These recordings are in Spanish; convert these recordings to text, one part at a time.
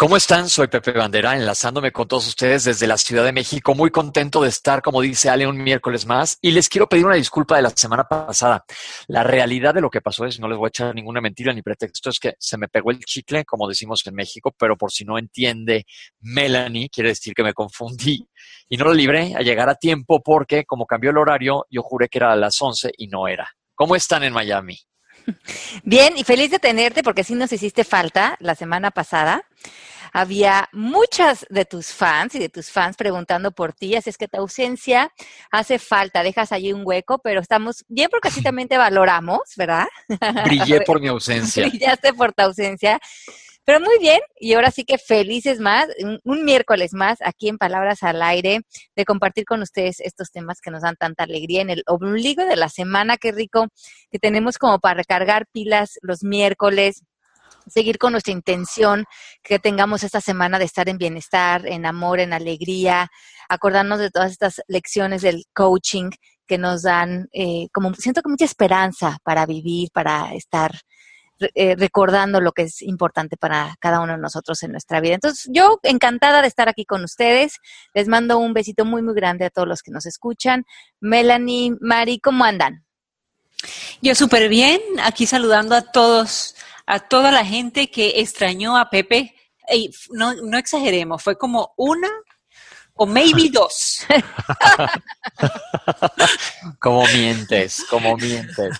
¿Cómo están? Soy Pepe Bandera, enlazándome con todos ustedes desde la Ciudad de México. Muy contento de estar, como dice Ale, un miércoles más. Y les quiero pedir una disculpa de la semana pasada. La realidad de lo que pasó es, no les voy a echar ninguna mentira ni pretexto, es que se me pegó el chicle, como decimos en México, pero por si no entiende Melanie, quiere decir que me confundí y no lo libré a llegar a tiempo porque, como cambió el horario, yo juré que era a las 11 y no era. ¿Cómo están en Miami? Bien, y feliz de tenerte porque sí nos hiciste falta la semana pasada. Había muchas de tus fans y de tus fans preguntando por ti, así es que tu ausencia hace falta, dejas allí un hueco, pero estamos bien porque así también te valoramos, ¿verdad? Brillé por mi ausencia. Brillaste por tu ausencia. Pero muy bien, y ahora sí que felices más, un, un, miércoles más aquí en Palabras al Aire, de compartir con ustedes estos temas que nos dan tanta alegría en el ombligo de la semana, qué rico que tenemos como para recargar pilas los miércoles, seguir con nuestra intención que tengamos esta semana de estar en bienestar, en amor, en alegría, acordarnos de todas estas lecciones del coaching que nos dan, eh, como siento que mucha esperanza para vivir, para estar eh, recordando lo que es importante para cada uno de nosotros en nuestra vida. Entonces, yo encantada de estar aquí con ustedes. Les mando un besito muy, muy grande a todos los que nos escuchan. Melanie, Mari, ¿cómo andan? Yo súper bien, aquí saludando a todos, a toda la gente que extrañó a Pepe. Ey, no, no exageremos, fue como una o maybe dos. como mientes, como mientes.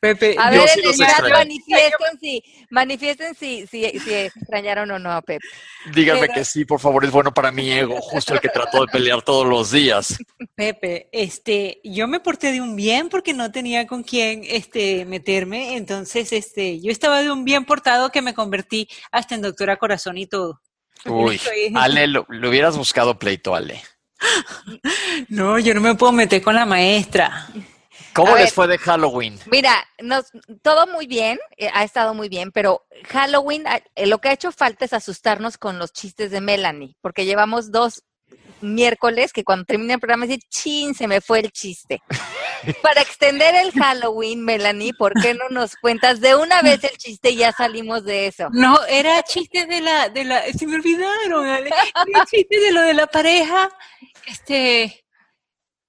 Pepe, a ver, sí en el chat manifiesten, si, manifiesten si, si, si, extrañaron o no a Pepe. Díganme Pero... que sí, por favor, es bueno para mi ego, justo el que trató de pelear todos los días. Pepe, este, yo me porté de un bien porque no tenía con quién este, meterme, entonces este, yo estaba de un bien portado que me convertí hasta en doctora corazón y todo. Uy, Ale, lo, lo, hubieras buscado pleito, Ale. No, yo no me puedo meter con la maestra. ¿Cómo A les ver, fue de Halloween? Mira, nos, todo muy bien, eh, ha estado muy bien, pero Halloween eh, lo que ha hecho falta es asustarnos con los chistes de Melanie, porque llevamos dos miércoles que cuando termine el programa dice, chin, se me fue el chiste. Para extender el Halloween, Melanie, ¿por qué no nos cuentas de una vez el chiste y ya salimos de eso? No, era chiste de la, de la, se me olvidaron, Ale. Era chiste de lo de la pareja, este,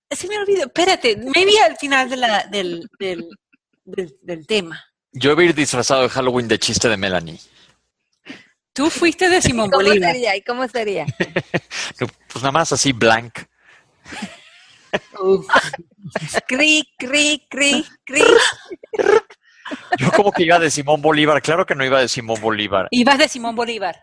se me olvidó, espérate, me vi al final de la, del, del, del, del tema. Yo voy a ir disfrazado de Halloween de chiste de Melanie. Tú fuiste de Simón ¿Cómo Bolívar. Sería? ¿Y cómo sería? pues nada más así, blank. cri, cri, cri, cri. Yo como que iba de Simón Bolívar. Claro que no iba de Simón Bolívar. Ibas de Simón Bolívar.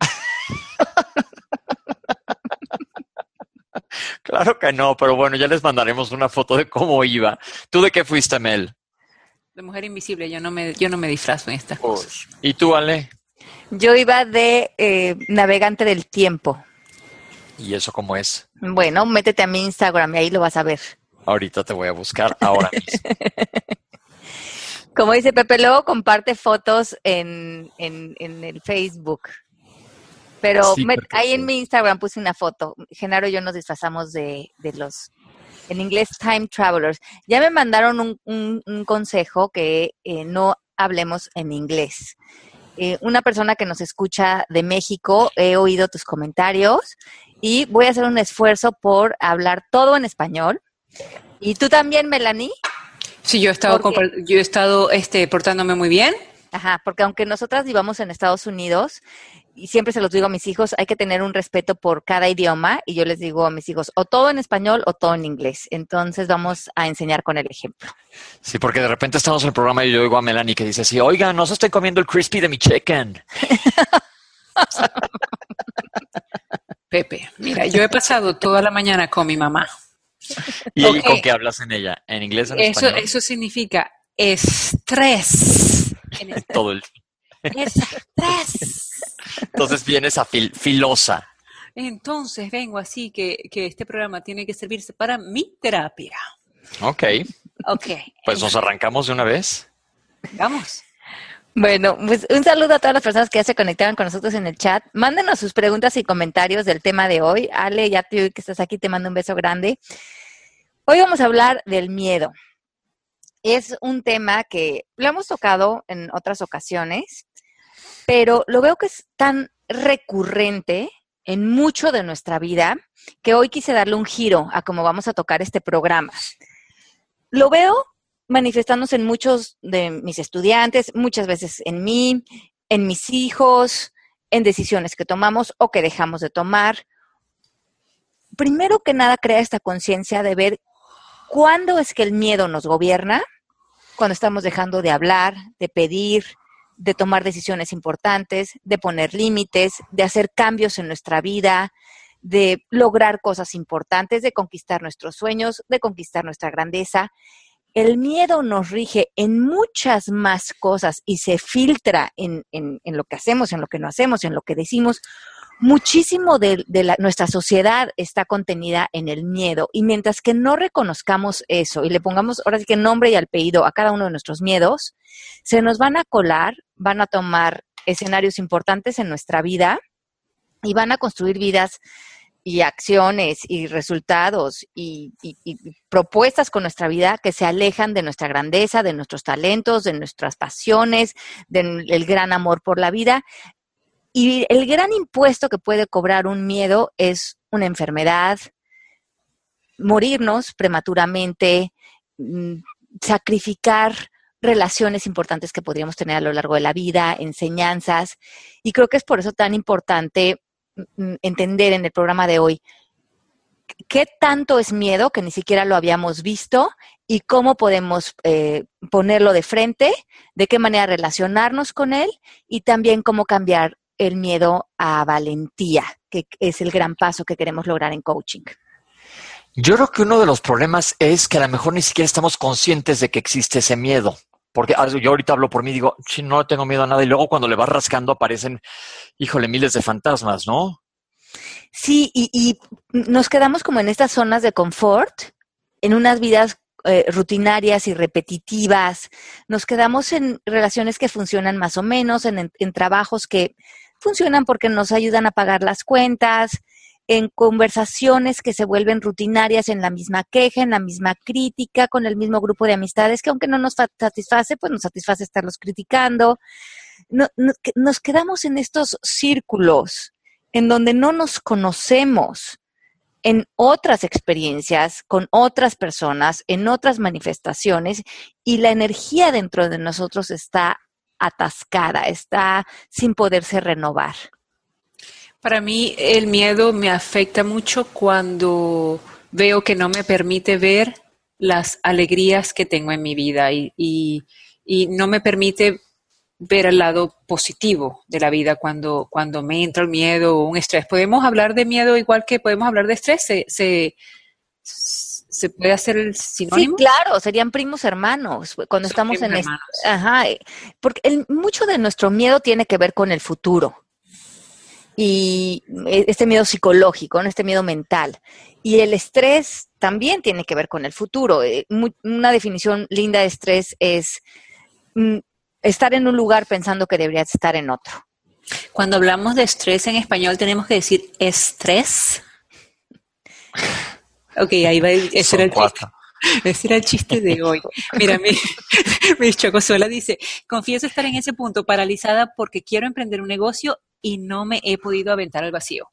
claro que no, pero bueno, ya les mandaremos una foto de cómo iba. ¿Tú de qué fuiste, Mel? De mujer invisible, yo no me, yo no me disfrazo en estas Uy. cosas. ¿Y tú, Ale? Yo iba de eh, navegante del tiempo. ¿Y eso cómo es? Bueno, métete a mi Instagram y ahí lo vas a ver. Ahorita te voy a buscar, ahora mismo. Como dice Pepe, luego comparte fotos en, en, en el Facebook. Pero Sí, me- ahí sí. en mi Instagram puse una foto. Genaro y yo nos disfrazamos de, de los, en inglés, time travelers. Ya me mandaron un, un- un consejo que eh, no hablemos en inglés. Eh, una persona que nos escucha de México, he oído tus comentarios y voy a hacer un esfuerzo por hablar todo en español. ¿Y tú también, Melanie? Sí, yo he estado, yo he estado este, portándome muy bien. Ajá, porque aunque nosotras vivamos en Estados Unidos, y siempre se los digo a mis hijos, hay que tener un respeto por cada idioma, y yo les digo a mis hijos, o todo en español o todo en inglés. Entonces vamos a enseñar con el ejemplo. Sí, porque de repente estamos en el programa y yo oigo a Melanie que dice así, oiga, no se estén comiendo el crispy de mi chicken. Pepe, mira, yo he pasado toda la mañana con mi mamá. ¿Y con qué hablas en ella? ¿En inglés o en Eso, español? eso significa estrés. En español. Todo el... Estrés. Entonces vienes a fil- filosa. Entonces vengo así que, que este programa tiene que servirse para mi terapia. Ok, Ok. pues nos arrancamos de una vez. Vamos. Bueno, pues un saludo a todas las personas que ya se conectaron con nosotros en el chat. Mándenos sus preguntas y comentarios del tema de hoy. Ale, ya tú que estás aquí, te mando un beso grande. Hoy vamos a hablar del miedo. Es un tema que lo hemos tocado en otras ocasiones, pero lo veo que es tan recurrente en mucho de nuestra vida que hoy quise darle un giro a cómo vamos a tocar este programa. Lo veo manifestándose en muchos de mis estudiantes, muchas veces en mí, en mis hijos, en decisiones que tomamos o que dejamos de tomar. Primero que nada, crea esta conciencia de ver cuándo es que el miedo nos gobierna, cuando estamos dejando de hablar, de pedir, de tomar decisiones importantes, de poner límites, de hacer cambios en nuestra vida, de lograr cosas importantes, de conquistar nuestros sueños, de conquistar nuestra grandeza el miedo nos rige en muchas más cosas y se filtra en, lo que hacemos, en lo que no hacemos, en lo que decimos. Muchísimo de, nuestra sociedad está contenida en el miedo y mientras que no reconozcamos eso y le pongamos ahora sí que nombre y apellido a cada uno de nuestros miedos, se nos van a colar, van a tomar escenarios importantes en nuestra vida y van a construir vidas y acciones y resultados y, propuestas con nuestra vida que se alejan de nuestra grandeza, de nuestros talentos, de nuestras pasiones, del gran amor por la vida. Y el gran impuesto que puede cobrar un miedo es una enfermedad, morirnos prematuramente, mm, sacrificar relaciones importantes que podríamos tener a lo largo de la vida, enseñanzas. Y creo que es por eso tan importante Mm, entender en el programa de hoy qué tanto es miedo, que ni siquiera lo habíamos visto, y cómo podemos eh, ponerlo de frente, de qué manera relacionarnos con él y también cómo cambiar el miedo a valentía, que es el gran paso que queremos lograr en coaching. Yo creo que uno de los problemas es que a lo mejor ni siquiera estamos conscientes de que existe ese miedo. Porque yo ahorita hablo por mí, digo, sí, no tengo miedo a nada. Y luego cuando le vas rascando aparecen, híjole, miles de fantasmas, ¿no? Sí, y, nos quedamos como en estas zonas de confort, en unas vidas eh, rutinarias y repetitivas. Nos quedamos en relaciones que funcionan más o menos, en trabajos que funcionan porque nos ayudan a pagar las cuentas, en conversaciones que se vuelven rutinarias, en la misma queja, en la misma crítica, con el mismo grupo de amistades, que aunque no nos satisface, pues nos satisface estarlos criticando. nos quedamos en estos círculos en donde no nos conocemos en otras experiencias, con otras personas, en otras manifestaciones, y la energía dentro de nosotros está atascada, está sin poderse renovar. Para mí el miedo me afecta mucho cuando veo que no me permite ver las alegrías que tengo en mi vida y, no me permite ver el lado positivo de la vida cuando, cuando me entra el miedo o un estrés. ¿Podemos hablar de miedo igual que podemos hablar de estrés? ¿Se, se, puede hacer el sinónimo? Sí, claro, serían primos hermanos cuando estamos en... Hermanos. Ajá, porque mucho de nuestro miedo tiene que ver con el futuro y e, este miedo psicológico, este miedo mental. Y el estrés también tiene que ver con el futuro. Eh, una definición linda de estrés es mm, estar en un lugar pensando que deberías estar en otro. Cuando hablamos de estrés en español tenemos que decir estrés. Ok, ahí va. Ese era, el chiste. ese era el chiste de hoy. Mira, mi, mi chocosuela dice, confieso estar en ese punto paralizada porque quiero emprender un negocio y no me he podido aventar al vacío.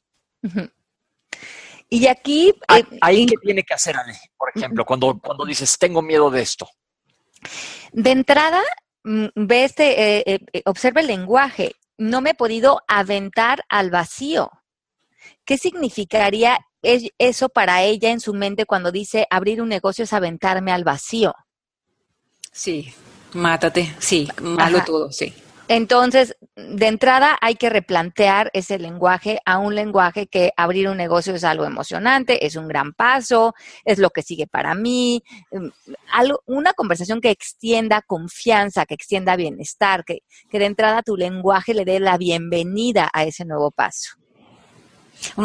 Y aquí... ¿Ahí eh, qué tiene que hacer, Ale? Por ejemplo, cuando, cuando dices, tengo miedo de esto. De entrada, mm, ve este, eh, eh, observa el lenguaje. No me he podido aventar al vacío. ¿Qué significaría eso para ella en su mente cuando dice abrir un negocio es aventarme al vacío? Sí, mátate, sí, malo todo, sí. Entonces, de entrada hay que replantear ese lenguaje a un lenguaje que abrir un negocio es algo emocionante, es un gran paso, es lo que sigue para mí, em, una conversación que extienda confianza, que extienda bienestar, que, que de entrada tu lenguaje le dé la bienvenida a ese nuevo paso.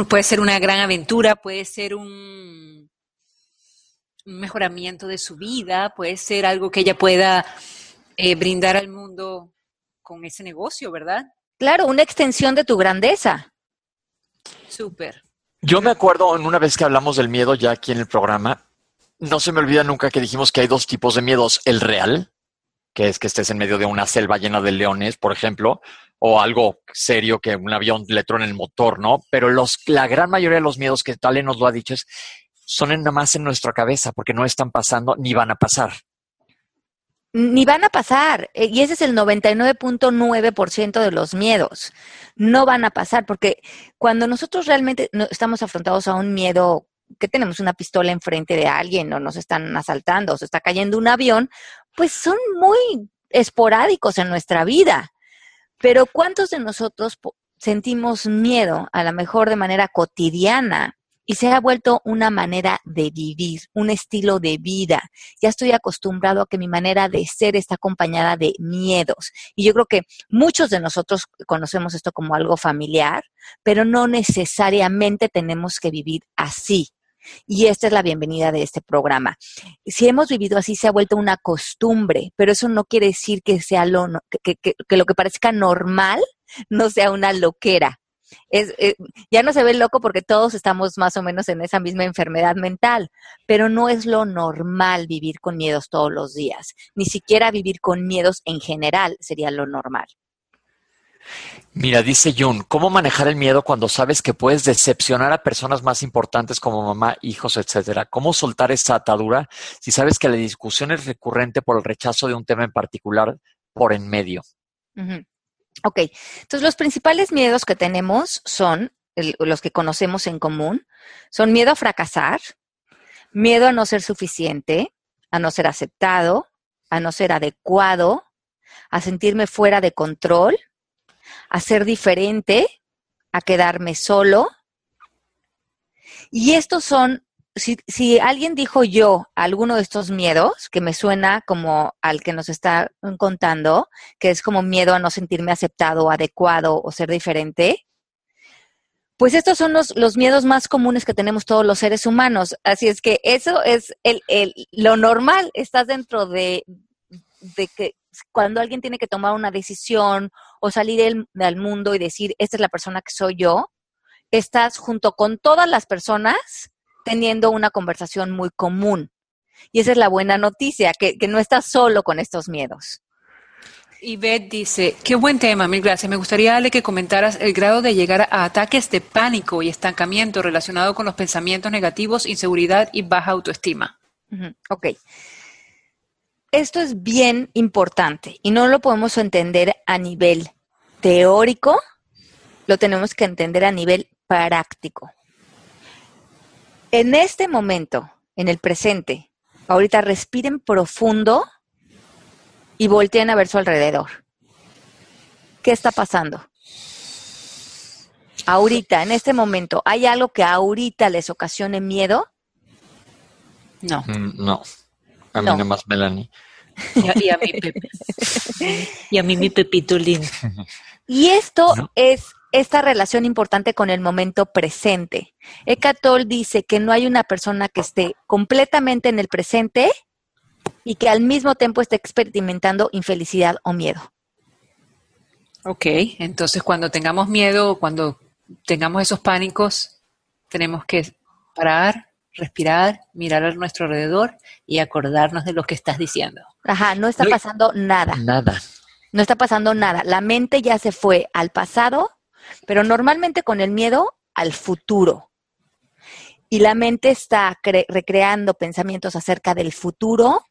Puede ser una gran aventura, puede ser un mejoramiento de su vida, puede ser algo que ella pueda eh, brindar al mundo con ese negocio, ¿verdad? Claro, una extensión de tu grandeza. Súper. Yo me acuerdo en una vez que hablamos del miedo ya aquí en el programa, no se me olvida nunca que dijimos que hay dos tipos de miedos. El real, que es que estés en medio de una selva llena de leones, por ejemplo, o algo serio que un avión le el motor, ¿no? Pero los, la gran mayoría de los miedos que Tale nos lo ha dicho es, son en- nada más en nuestra cabeza, porque no están pasando ni van a pasar. Ni van a pasar. eh, Y ese es el 99.9% de los miedos. No van a pasar porque cuando nosotros realmente estamos afrontados a un miedo que tenemos una pistola enfrente de alguien o nos están asaltando o se está cayendo un avión, pues son muy esporádicos en nuestra vida. Pero ¿cuántos de nosotros sentimos miedo a lo mejor de manera cotidiana y se ha vuelto una manera de vivir, un estilo de vida? ya estoy acostumbrado a que mi manera de ser está acompañada de miedos. Y yo creo que muchos de nosotros conocemos esto como algo familiar, pero no necesariamente tenemos que vivir así. Y esta es la bienvenida de este programa. Si hemos vivido así, se ha vuelto una costumbre, pero eso no quiere decir que sea lo, que- que lo que parezca normal no sea una loquera. Es, eh, ya no se ve loco porque todos estamos más o menos en esa misma enfermedad mental, pero no es lo normal vivir con miedos todos los días. Ni siquiera vivir con miedos en general sería lo normal. Mira, dice Jun, ¿cómo manejar el miedo cuando sabes que puedes decepcionar a personas más importantes como mamá, hijos, etcétera? ¿Cómo soltar esa atadura si sabes que la discusión es recurrente por el rechazo de un tema en particular por en medio? Ujú. Ok, entonces los principales miedos que tenemos son los que conocemos en común, son miedo a fracasar, miedo a no ser suficiente, a no ser aceptado, a no ser adecuado, a sentirme fuera de control, a ser diferente, a quedarme solo. Y estos son, si, si alguien dijo yo alguno de estos miedos, que me suena como al que nos está contando, que es como miedo a no sentirme aceptado, adecuado o ser diferente, pues estos son los, los miedos más comunes que tenemos todos los seres humanos. Así es que eso es el, el- lo normal. Estás dentro de, de que cuando alguien tiene que tomar una decisión o salir del, del mundo y decir, esta es la persona que soy yo, estás junto con todas las personas teniendo una conversación muy común. Y esa es la buena noticia, que, que no estás solo con estos miedos. Y Beth dice, qué buen tema, mil gracias. Me gustaría, Ale, que comentaras el grado de llegar a ataques de pánico y estancamiento relacionado con los pensamientos negativos, inseguridad y baja autoestima. Ujú, Ok. Esto es bien importante y no lo podemos entender a nivel teórico, lo tenemos que entender a nivel práctico. En este momento, en el presente, ahorita respiren profundo y volteen a ver su alrededor. ¿Qué está pasando? Ahorita, en este momento, ¿hay algo que ahorita les ocasione miedo? No. Mm, No, a mí No. nomás Melanie. Y a, y a mi Pepe. Y a mí mi Pepito lindo. Y esto ¿No? es esta relación importante con el momento presente. Eckhart Tolle dice que no hay una persona que esté completamente en el presente y que al mismo tiempo esté experimentando infelicidad o miedo. Ok, entonces cuando tengamos miedo, cuando tengamos esos pánicos, tenemos que parar, respirar, mirar a nuestro alrededor y acordarnos de lo que estás diciendo. Ajá, no está No, pasando nada. Nada. No está pasando nada. La mente ya se fue al pasado, pero normalmente con el miedo al futuro. Y la mente está cre- recreando pensamientos acerca del futuro,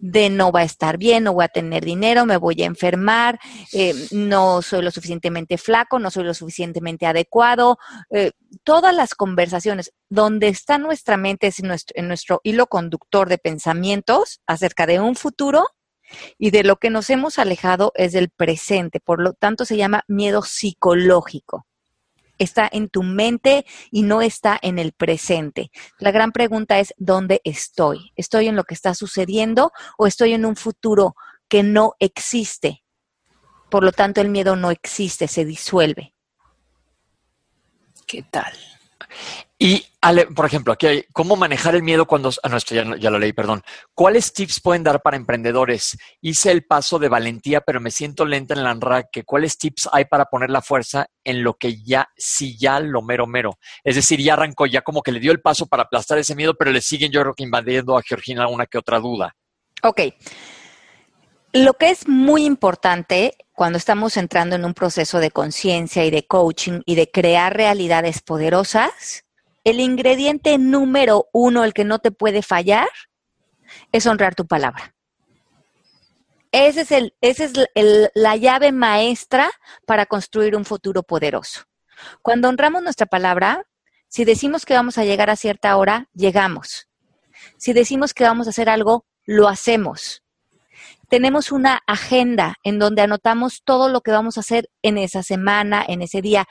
de no va a estar bien, no voy a tener dinero, me voy a enfermar, eh, no soy lo suficientemente flaco, no soy lo suficientemente adecuado. eh, todas las conversaciones donde está nuestra mente es nuestro, en nuestro hilo conductor de pensamientos acerca de un futuro y de lo que nos hemos alejado es del presente. Por lo tanto, se llama miedo psicológico. Está en tu mente y no está en el presente. La gran pregunta es, ¿dónde estoy? ¿Estoy en lo que está sucediendo o estoy en un futuro que no existe? Por lo tanto, el miedo no existe, se disuelve. ¿Qué tal? Y, Ale, por ejemplo, aquí hay cómo manejar el miedo cuando... Ah, no, esto ya, lo leí, perdón. ¿Cuáles tips pueden dar para emprendedores? Hice el paso de valentía, pero me siento lenta en la enraque. ¿Cuáles tips hay para poner la fuerza en lo que ya, si ya lo mero mero? Es decir, ya arrancó, ya como que le dio el paso para aplastar ese miedo, pero le siguen yo creo que invadiendo a Georgina una que otra duda. Ok. Lo que es muy importante cuando estamos entrando en un proceso de conciencia y de coaching y de crear realidades poderosas, el ingrediente número uno, el que no te puede fallar, es honrar tu palabra. Esa es, ese es la llave maestra para construir un futuro poderoso. Cuando honramos nuestra palabra, si decimos que vamos a llegar a cierta hora, llegamos. Si decimos que vamos a hacer algo, lo hacemos tenemos una agenda en donde anotamos todo lo que vamos a hacer en esa semana, en ese día.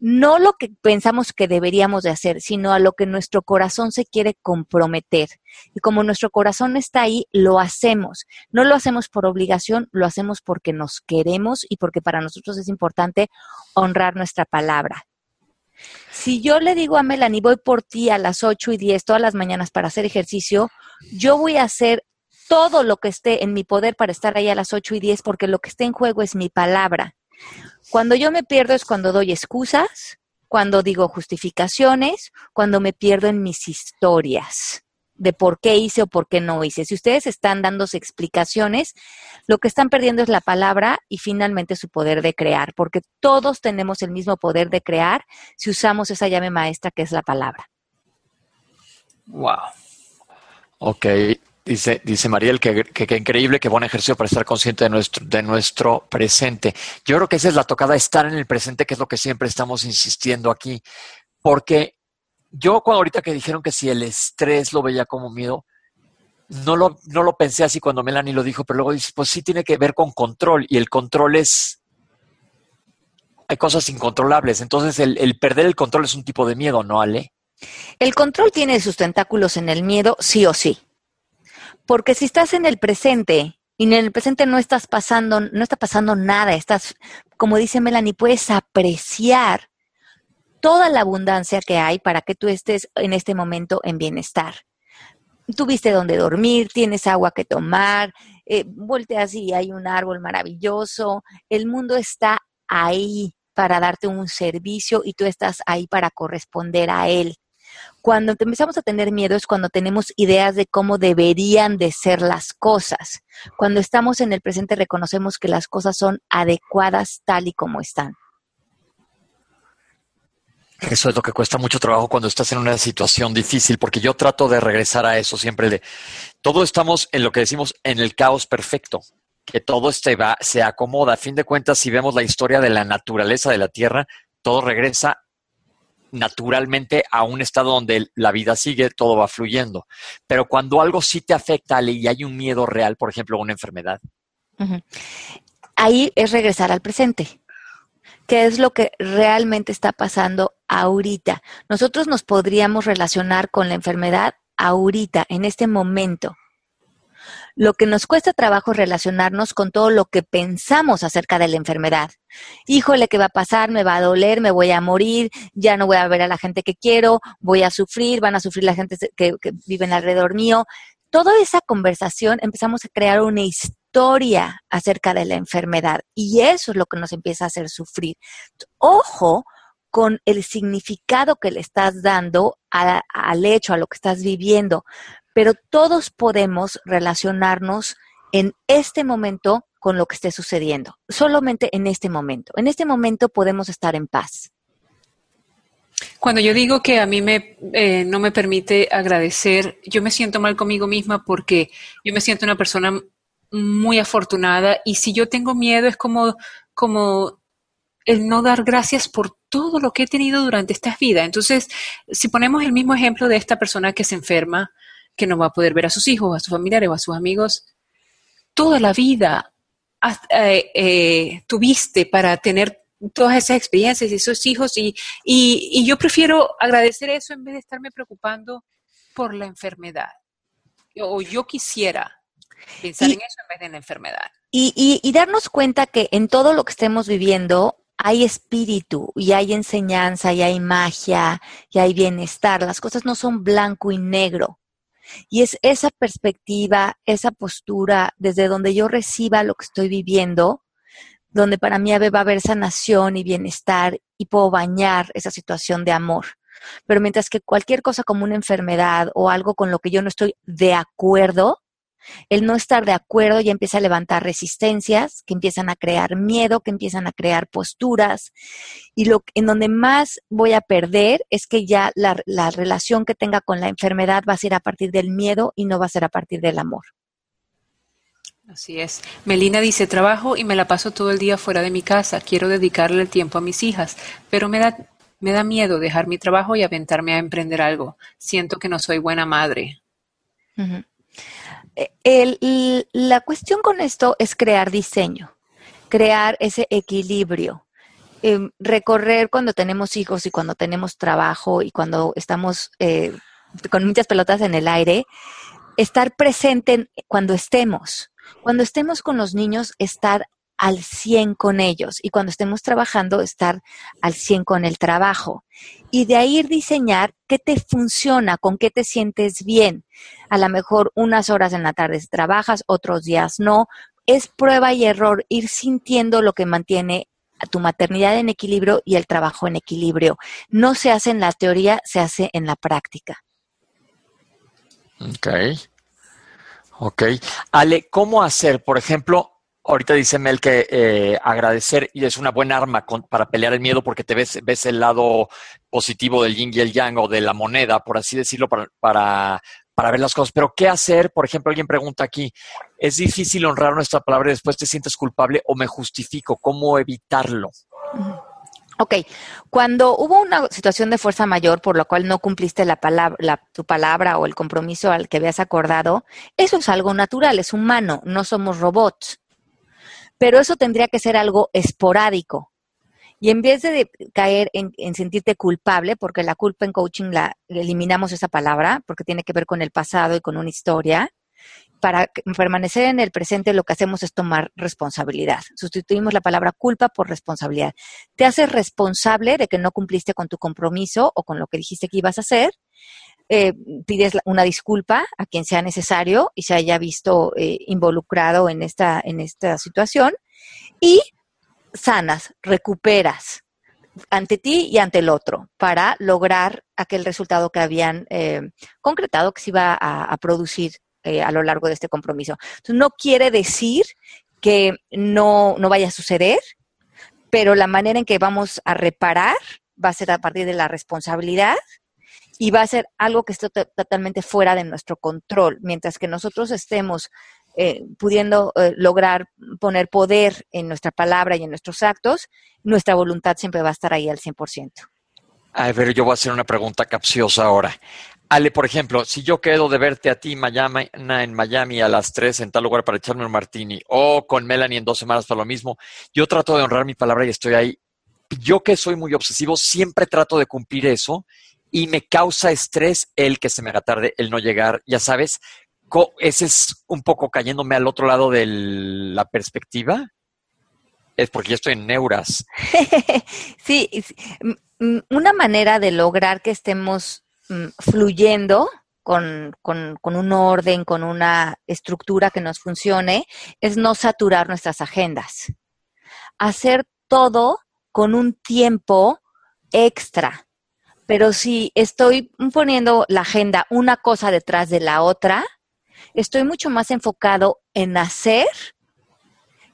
No lo que pensamos que deberíamos de hacer, sino a lo que nuestro corazón se quiere comprometer. Y como nuestro corazón está ahí, lo hacemos. No lo hacemos por obligación, lo hacemos porque nos queremos y porque para nosotros es importante honrar nuestra palabra. Si yo le digo a Melanie, voy por ti a las 8 y 10 todas las mañanas para hacer ejercicio, yo voy a hacer todo lo que esté en mi poder para estar ahí a las 8 y 10, porque lo que está en juego es mi palabra. Cuando yo me pierdo es cuando doy excusas, cuando digo justificaciones, cuando me pierdo en mis historias de por qué hice o por qué no hice. Si ustedes están dándose explicaciones, lo que están perdiendo es la palabra y finalmente su poder de crear, porque todos tenemos el mismo poder de crear si usamos esa llave maestra que es la palabra. Wow. Ok, Dice, dice Mariel que, que, increíble, que buen ejercicio para estar consciente de nuestro, de nuestro presente. Yo creo que esa es la tocada, estar en el presente, que es lo que siempre estamos insistiendo aquí. Porque yo cuando ahorita que dijeron que si el estrés lo veía como miedo, no lo, no lo pensé así cuando Melanie lo dijo, pero luego dice, pues sí tiene que ver con control y el control es, hay cosas incontrolables. Entonces el, el perder el control es un tipo de miedo, ¿no, Ale? El control tiene sus tentáculos en el miedo, sí o sí. Porque si estás en el presente y en el presente no estás pasando, no está pasando nada, estás, como dice Melanie, puedes apreciar toda la abundancia que hay para que tú estés en este momento en bienestar. Tuviste donde dormir, tienes agua que tomar, eh, volteas y hay un árbol maravilloso, el mundo está ahí para darte un servicio y tú estás ahí para corresponder a él. Cuando empezamos a tener miedo es cuando tenemos ideas de cómo deberían de ser las cosas. Cuando estamos en el presente reconocemos que las cosas son adecuadas tal y como están. Eso es lo que cuesta mucho trabajo cuando estás en una situación difícil, porque yo trato de regresar a eso siempre de todo estamos en lo que decimos en el caos perfecto, que todo este va, se acomoda. A fin de cuentas, si vemos la historia de la naturaleza de la Tierra, todo regresa naturalmente a un estado donde la vida sigue, todo va fluyendo. Pero cuando algo sí te afecta y hay un miedo real, por ejemplo, una enfermedad. Ahí es regresar al presente. ¿Qué es lo que realmente está pasando ahorita? Nosotros nos podríamos relacionar con la enfermedad ahorita, en este momento. Lo que nos cuesta trabajo es relacionarnos con todo lo que pensamos acerca de la enfermedad. Híjole, ¿qué va a pasar? Me va a doler, me voy a morir, ya no voy a ver a la gente que quiero, voy a sufrir, van a sufrir la gente que, que viven alrededor mío. Toda esa conversación empezamos a crear una historia acerca de la enfermedad y eso es lo que nos empieza a hacer sufrir. Ojo, con el significado que le estás dando al hecho, a lo que estás viviendo pero todos podemos relacionarnos en este momento con lo que esté sucediendo, solamente en este momento. En este momento podemos estar en paz. Cuando yo digo que a mí me, eh, no me permite agradecer, yo me siento mal conmigo misma porque yo me siento una persona muy afortunada y si yo tengo miedo es como, como el no dar gracias por todo lo que he tenido durante esta vida. Entonces, si ponemos el mismo ejemplo de esta persona que se enferma, que no va a poder ver a sus hijos, a sus familiares o a sus amigos. Toda la vida eh, eh, tuviste para tener todas esas experiencias y esos hijos y, y, yo prefiero agradecer eso en vez de estarme preocupando por la enfermedad. O yo quisiera pensar en eso en vez de en la enfermedad. Y, y, darnos cuenta que en todo lo que estemos viviendo hay espíritu y hay enseñanza y hay magia y hay bienestar. Las cosas no son blanco y negro. Y es esa perspectiva, esa postura desde donde yo reciba lo que estoy viviendo, donde para mí va a haber sanación y bienestar y puedo bañar esa situación de amor. Pero mientras que cualquier cosa como una enfermedad o algo con lo que yo no estoy de acuerdo, el no estar de acuerdo ya empieza a levantar resistencias, que empiezan a crear miedo, que empiezan a crear posturas. Y lo en donde más voy a perder es que ya la, la relación que tenga con la enfermedad va a ser a partir del miedo y no va a ser a partir del amor. Así es. Melina dice, trabajo y me la paso todo el día fuera de mi casa. Quiero dedicarle el tiempo a mis hijas, pero me da, me da miedo dejar mi trabajo y aventarme a emprender algo. Siento que no soy buena madre. Eh, la cuestión con esto es crear diseño, crear ese equilibrio. Em, recorrer cuando tenemos hijos y cuando tenemos trabajo y cuando estamos eh, con muchas pelotas en el aire, estar presente cuando estemos. Cuando estemos con los niños, estar al 100 con ellos y cuando estemos trabajando, estar al 100 con el trabajo. Y de ahí diseñar qué te funciona, con qué te sientes bien. A lo mejor unas horas en la tarde trabajas, otros días no. Es prueba y error, ir sintiendo lo que mantiene a tu maternidad en equilibrio y el trabajo en equilibrio. No se hace en la teoría, se hace en la práctica. Ok. Ok. Ale, ¿cómo hacer, por ejemplo, ahorita dice Mel que eh, agradecer y es una buena arma para pelear el miedo porque te ves, ves el lado positivo del yin y el yang o de la moneda, por así decirlo, para, para, para ver las cosas. Pero ¿qué hacer? Por ejemplo, alguien pregunta aquí, ¿es difícil honrar nuestra palabra y después te sientes culpable o me justifico? ¿Cómo evitarlo? Ok, cuando hubo una situación de fuerza mayor por la cual no cumpliste la palabra, tu palabra o el compromiso al que habías acordado, eso es algo natural, es humano, no somos robots. Pero eso tendría que ser algo esporádico. Y en vez de caer en, sentirte culpable, porque la culpa en coaching la eliminamos esa palabra, porque tiene que ver con el pasado y con una historia, para permanecer en el presente lo que hacemos es tomar responsabilidad. Sustituimos la palabra culpa por responsabilidad. Te haces responsable de que no cumpliste con tu compromiso o con lo que dijiste que ibas a hacer. Eh, pides una disculpa a quien sea necesario y se haya visto eh, involucrado en esta, en esta situación y sanas, recuperas ante ti y ante el otro para lograr aquel resultado que habían eh, concretado que se iba a producir eh, a lo largo de este compromiso. No quiere decir que no, no vaya a suceder, pero la manera en que vamos a reparar va a ser a partir de la responsabilidad y va a ser algo que esté totalmente fuera de nuestro control, mientras que nosotros estemos eh, pudiendo eh, lograr poner poder en nuestra palabra y en nuestros actos, nuestra voluntad siempre va a estar ahí al 100%. A ver, yo voy a hacer una pregunta capciosa ahora. Ale, por ejemplo, si yo quedo de verte a ti mañana en Miami a las 3 en tal lugar para echarme un martini o con Melanie en dos semanas para lo mismo, yo trato de honrar mi palabra y estoy ahí. Yo que soy muy obsesivo, siempre trato de cumplir eso y me causa estrés el que se me haga tarde, el no llegar, ya sabes, ese es un poco cayéndome al otro lado de la perspectiva. Es porque yo estoy en neuras. sí, una manera de lograr que estemos Mm, fluyendo con, con, un orden, con una estructura que nos funcione, es no saturar nuestras agendas. Hacer todo con un tiempo extra. Pero si estoy poniendo la agenda una cosa detrás de la otra, estoy mucho más enfocado en hacer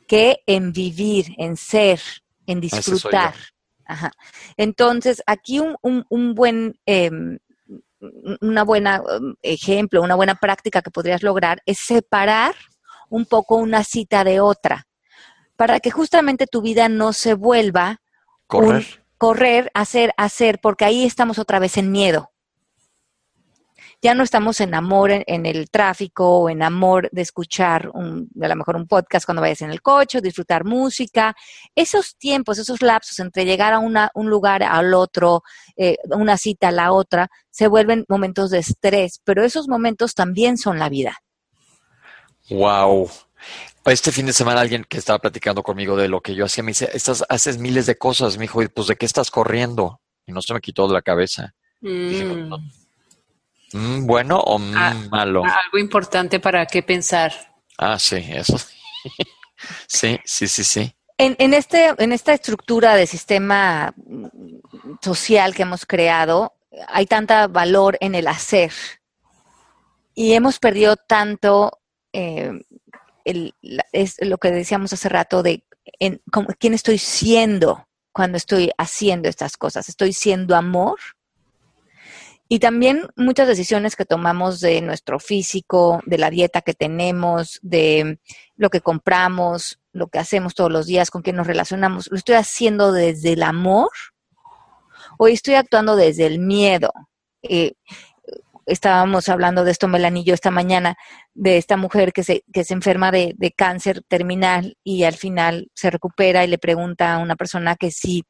que en vivir, en ser, en disfrutar. Entonces, aquí un, un, buen em, una buena um, ejemplo, una buena práctica que podrías lograr es separar un poco una cita de otra, para que justamente tu vida no se vuelva correr, correr, hacer, hacer, porque ahí estamos otra vez en miedo ya no estamos en amor en, el tráfico o en amor de escuchar un, a lo mejor un podcast cuando vayas en el coche, disfrutar música. Esos tiempos, esos lapsos entre llegar a un lugar al otro, eh, una cita a la otra, se vuelven momentos de estrés, pero esos momentos también son la vida. Wow. Este fin de semana alguien que estaba platicando conmigo de lo que yo hacía me dice, estás, haces miles de cosas, me dijo, y pues de qué estás corriendo? Y no se me quitó de la cabeza. Dije, Mm. "No, mm, ¿Bueno o mm, Ah, malo? Algo importante para qué pensar. Ah, sí, eso. sí, sí, sí, sí. En, en, este, en esta estructura de sistema social que hemos creado, hay tanta valor en el hacer y hemos perdido tanto, eh, el, es lo que decíamos hace rato, de en, cómo- quién estoy siendo cuando estoy haciendo estas cosas. ¿Estoy siendo amor? Y también muchas decisiones que tomamos de nuestro físico, de la dieta que tenemos, de lo que compramos, lo que hacemos todos los días, con quién nos relacionamos, ¿lo estoy haciendo desde el amor o estoy actuando desde el miedo? Eh, estábamos hablando de esto, yo, esta mañana, de esta mujer que se, que se enferma de, de cáncer terminal y al final se recupera y le pregunta a una persona que si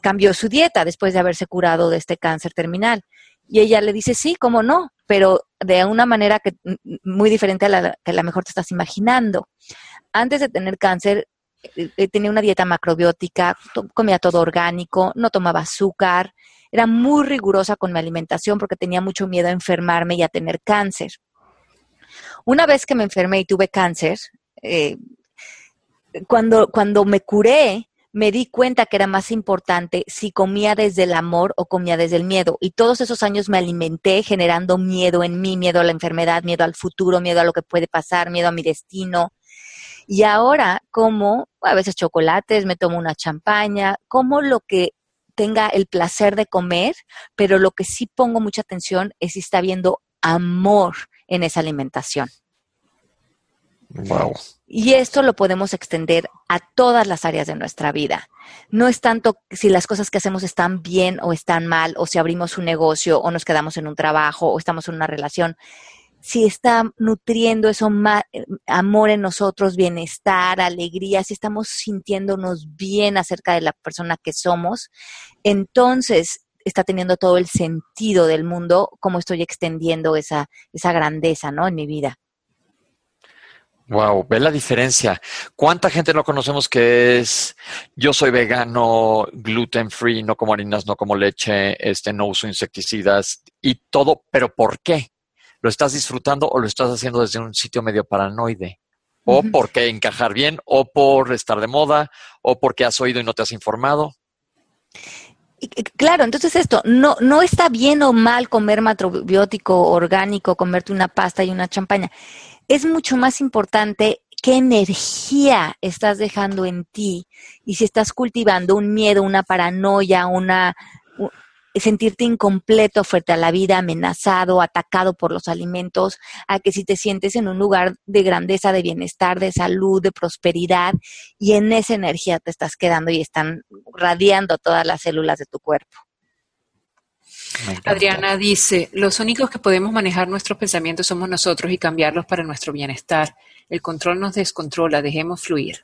cambió su dieta después de haberse curado de este cáncer terminal. Y ella le dice, sí, cómo no, pero de una manera que mm, muy diferente a la que a lo mejor te estás imaginando. Antes de tener cáncer, eh, eh, tenía una dieta macrobiótica, comía todo orgánico, no tomaba azúcar, era muy rigurosa con mi alimentación porque tenía mucho miedo a enfermarme y a tener cáncer. Una vez que me enfermé y tuve cáncer, eh, cuando, cuando me curé, me di cuenta que era más importante si comía desde el amor o comía desde el miedo. Y todos esos años me alimenté generando miedo en mí, miedo a la enfermedad, miedo al futuro, miedo a lo que puede pasar, miedo a mi destino. Y ahora como a veces chocolates, me tomo una champaña, como lo que tenga el placer de comer, pero lo que sí pongo mucha atención es si está habiendo amor en esa alimentación. Wow. Y esto lo podemos extender a todas las áreas de nuestra vida. No es tanto si las cosas que hacemos están bien o están mal, o si abrimos un negocio o nos quedamos en un trabajo o estamos en una relación. Si está nutriendo eso amor en nosotros, bienestar, alegría, si estamos sintiéndonos bien acerca de la persona que somos, entonces está teniendo todo el sentido del mundo, cómo estoy extendiendo esa, esa grandeza, ¿no? En mi vida. Wow, ve la diferencia. ¿Cuánta gente no conocemos que es yo soy vegano, gluten free, no como harinas, no como leche, este no uso insecticidas y todo, pero ¿por qué? ¿Lo estás disfrutando o lo estás haciendo desde un sitio medio paranoide? O porque encajar bien, o por estar de moda, o porque has oído y no te has informado. Claro, entonces esto, no, no está bien o mal comer macrobiótico, orgánico, comerte una pasta y una champaña. Es mucho más importante qué energía estás dejando en ti y si estás cultivando un miedo, una paranoia, una sentirte incompleto frente a la vida, amenazado, atacado por los alimentos, a que si te sientes en un lugar de grandeza, de bienestar, de salud, de prosperidad, y en esa energía te estás quedando y están radiando todas las células de tu cuerpo. Adriana dice, los únicos que podemos manejar nuestros pensamientos somos nosotros y cambiarlos para nuestro bienestar. El control nos descontrola, dejemos fluir.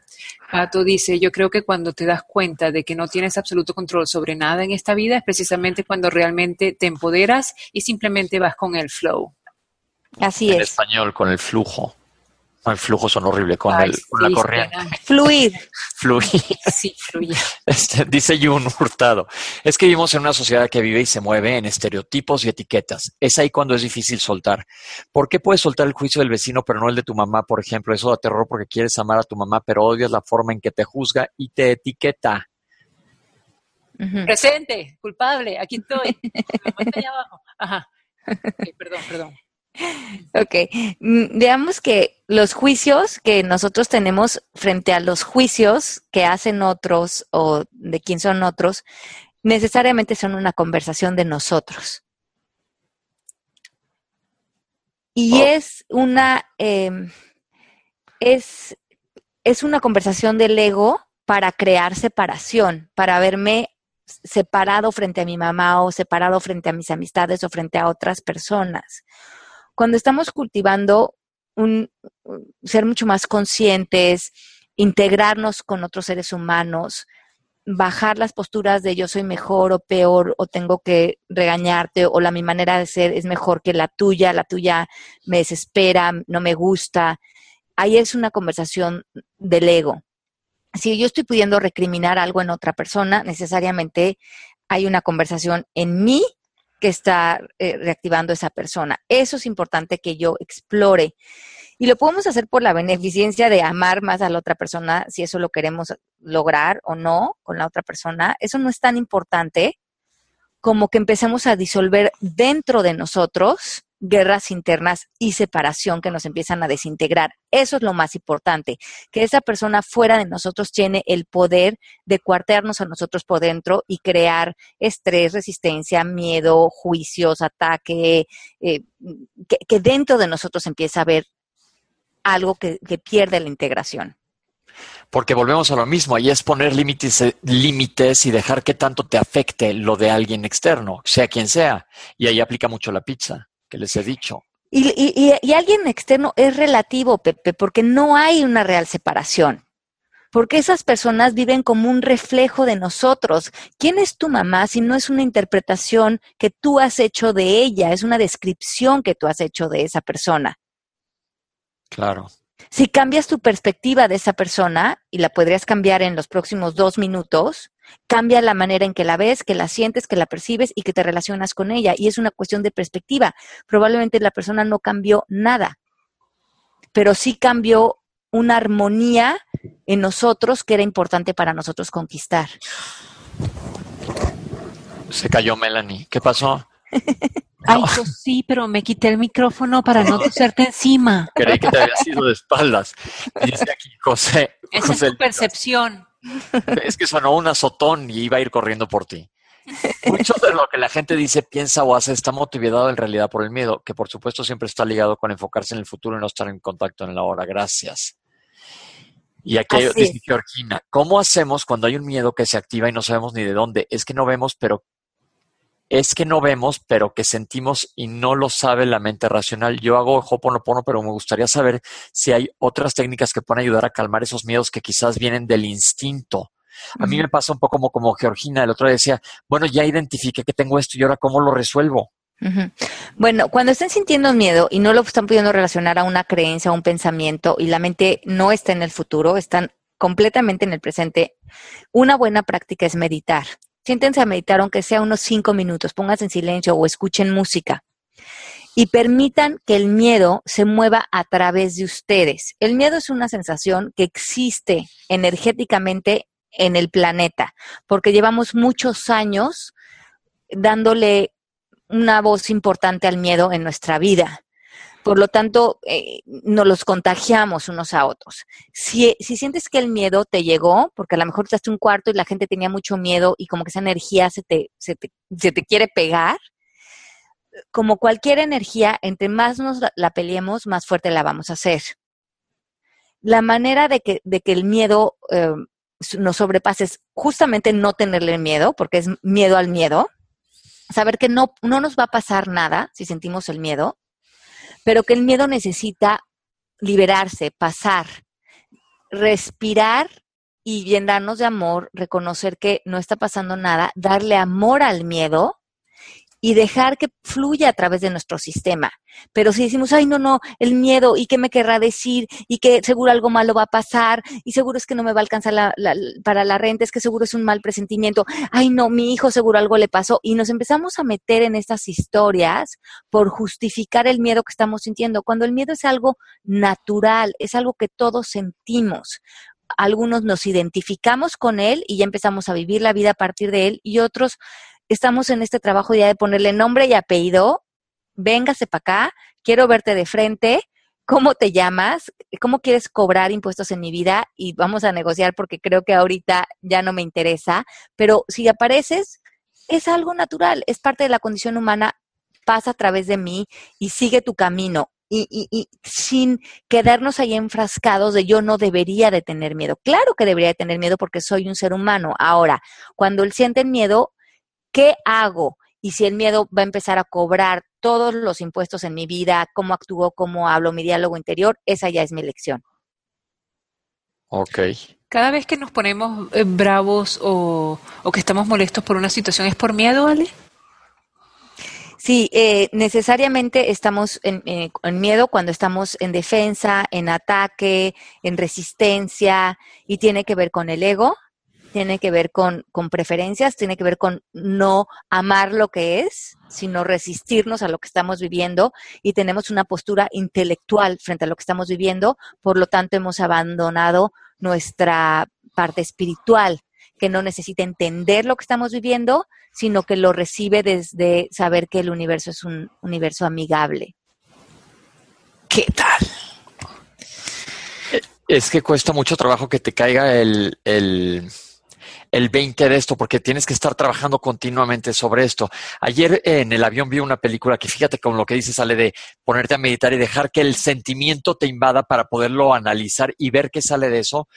Pato dice, yo creo que cuando te das cuenta de que no tienes absoluto control sobre nada en esta vida es precisamente cuando realmente te empoderas y simplemente vas con el flow. Así En es. español, con el flujo. El flujo son horrible, con, Ay, el, con la corriente. Fluir. Fluir. Sí, fluye. Este, dice Jun Hurtado, es que vivimos en una sociedad que vive y se mueve en estereotipos y etiquetas. Es ahí cuando es difícil soltar. ¿Por qué puedes soltar el juicio del vecino pero no el de tu mamá, por ejemplo? Eso da terror porque quieres amar a tu mamá pero odias la forma en que te juzga y te etiqueta. Presente, culpable, aquí estoy. Mi mamá está allá abajo. Ajá. Ok, perdón, perdón. Ok, Mm, veamos que los juicios que nosotros tenemos frente a los juicios que hacen otros o de quién son otros, necesariamente son una conversación de nosotros. Y Oh. es una em, es, es una conversación del ego para crear separación, para verme separado frente a mi mamá o separado frente a mis amistades o frente a otras personas cuando estamos cultivando un ser mucho más conscientes, integrarnos con otros seres humanos, bajar las posturas de yo soy mejor o peor o tengo que regañarte o la mi manera de ser es mejor que la tuya, la tuya me desespera, no me gusta. ahí es una conversación del ego. Si yo estoy pudiendo recriminar algo en otra persona, necesariamente hay una conversación en mí que está eh, reactivando esa persona. Eso es importante que yo explore. Y lo podemos hacer por la beneficencia de amar más a la otra persona, si eso lo queremos lograr o no con la otra persona. Eso no es tan importante como que empecemos a disolver dentro de nosotros guerras internas y separación que nos empiezan a desintegrar. Eso es lo más importante, que esa persona fuera de nosotros tiene el poder de cuartearnos a nosotros por dentro y crear estrés, resistencia, miedo, juicios, ataque, eh, que, dentro de nosotros empieza a haber algo que, que pierde la integración. Porque volvemos a lo mismo, ahí es poner límites, límites y dejar que tanto te afecte lo de alguien externo, sea quien sea. Y ahí aplica mucho la pizza que les he dicho. Y, y, y, alguien externo es relativo, Pepe, porque no hay una real separación. Porque esas personas viven como un reflejo de nosotros. ¿Quién es tu mamá si no es una interpretación que tú has hecho de ella? Es una descripción que tú has hecho de esa persona. Claro. Si cambias tu perspectiva de esa persona, y la podrías cambiar en los próximos dos minutos, Cambia la manera en que la ves, que la sientes, que la percibes y que te relacionas con ella. Y es una cuestión de perspectiva. Probablemente la persona no cambió nada, pero sí cambió una armonía en nosotros que era importante para nosotros conquistar. Se cayó Melanie. ¿Qué pasó? Ay, pues sí, pero me quité el micrófono para no toserte encima. Creí que te había sido de espaldas. Dice aquí José. Esa es tu percepción. Es que sonó un azotón y iba a ir corriendo por ti. Mucho de lo que la gente dice, piensa o hace está motivado en realidad por el miedo, que por supuesto siempre está ligado con enfocarse en el futuro y no estar en contacto en la hora. Gracias. Y aquí dice Georgina, ¿cómo hacemos cuando hay un miedo que se activa y no sabemos ni de dónde? Es que no vemos, pero es que no vemos, pero que sentimos y no lo sabe la mente racional. Yo hago Hoponopono, pero me gustaría saber si hay otras técnicas que pueden ayudar a calmar esos miedos que quizás vienen del instinto. A mí me pasa un poco como, como Georgina, el otro día decía, bueno, ya identifiqué que tengo esto y ahora cómo lo resuelvo. Bueno, cuando estén sintiendo miedo y no lo están pudiendo relacionar a una creencia, a un pensamiento y la mente no está en el futuro, están completamente en el presente, una buena práctica es meditar. Siéntense a meditar, aunque sea unos cinco minutos, pónganse en silencio o escuchen música. Y permitan que el miedo se mueva a través de ustedes. El miedo es una sensación que existe energéticamente en el planeta, porque llevamos muchos años dándole una voz importante al miedo en nuestra vida. Por lo tanto, eh, nos los contagiamos unos a otros. Si, sientes que el miedo te llegó, porque a lo mejor en un cuarto y la gente tenía mucho miedo y como que esa energía se te, se te, se te quiere pegar, como cualquier energía, entre más nos la, peleemos, más fuerte la vamos a hacer. La manera de que, de que el miedo eh, nos sobrepase es justamente no tenerle miedo, porque es miedo al miedo. Saber que no, no nos va a pasar nada si sentimos el miedo pero que el miedo necesita liberarse, pasar, respirar y llenarnos de amor, reconocer que no está pasando nada, darle amor al miedo y dejar que fluya a través de nuestro sistema. Pero si decimos, ay, no, no, el miedo, ¿y qué me querrá decir? Y que seguro algo malo va a pasar, y seguro es que no me va a alcanzar la, para la renta, es que seguro es un mal presentimiento, ay, no, mi hijo seguro algo le pasó. Y nos empezamos a meter en estas historias por justificar el miedo que estamos sintiendo, cuando el miedo es algo natural, es algo que todos sentimos algunos nos identificamos con él y ya empezamos a vivir la vida a partir de él y otros estamos en este trabajo ya de ponerle nombre y apellido, véngase para acá, quiero verte de frente, ¿cómo te llamas? ¿Cómo quieres cobrar impuestos en mi vida? Y vamos a negociar porque creo que ahorita ya no me interesa, pero si apareces, es algo natural, es parte de la condición humana, pasa a través de mí y sigue tu camino. Y, y, y, sin quedarnos ahí enfrascados de yo no debería de tener miedo. Claro que debería de tener miedo porque soy un ser humano. Ahora, cuando él siente miedo, ¿qué hago? Y si el miedo va a empezar a cobrar todos los impuestos en mi vida, cómo actúo, cómo hablo, mi diálogo interior, esa ya es mi lección. Ok. Cada vez que nos ponemos eh, bravos o, que estamos molestos por una situación, ¿es por miedo, Ale? Sí, eh, necesariamente estamos en, eh, en, miedo cuando estamos en defensa, en ataque, en resistencia, y tiene que ver con el ego, tiene que ver con, con preferencias, tiene que ver con no amar lo que es, sino resistirnos a lo que estamos viviendo y tenemos una postura intelectual frente a lo que estamos viviendo, por lo tanto hemos abandonado nuestra parte espiritual, que no necesita entender lo que estamos viviendo, sino que lo recibe desde saber que el universo es un universo amigable. ¿Qué tal? Es que cuesta mucho trabajo que te caiga el, el, el 20 de esto, porque tienes que estar trabajando continuamente sobre esto. Ayer en el avión vi una película que fíjate con lo que dice sale de ponerte a meditar y dejar que el sentimiento te invada para poderlo analizar y ver qué sale de eso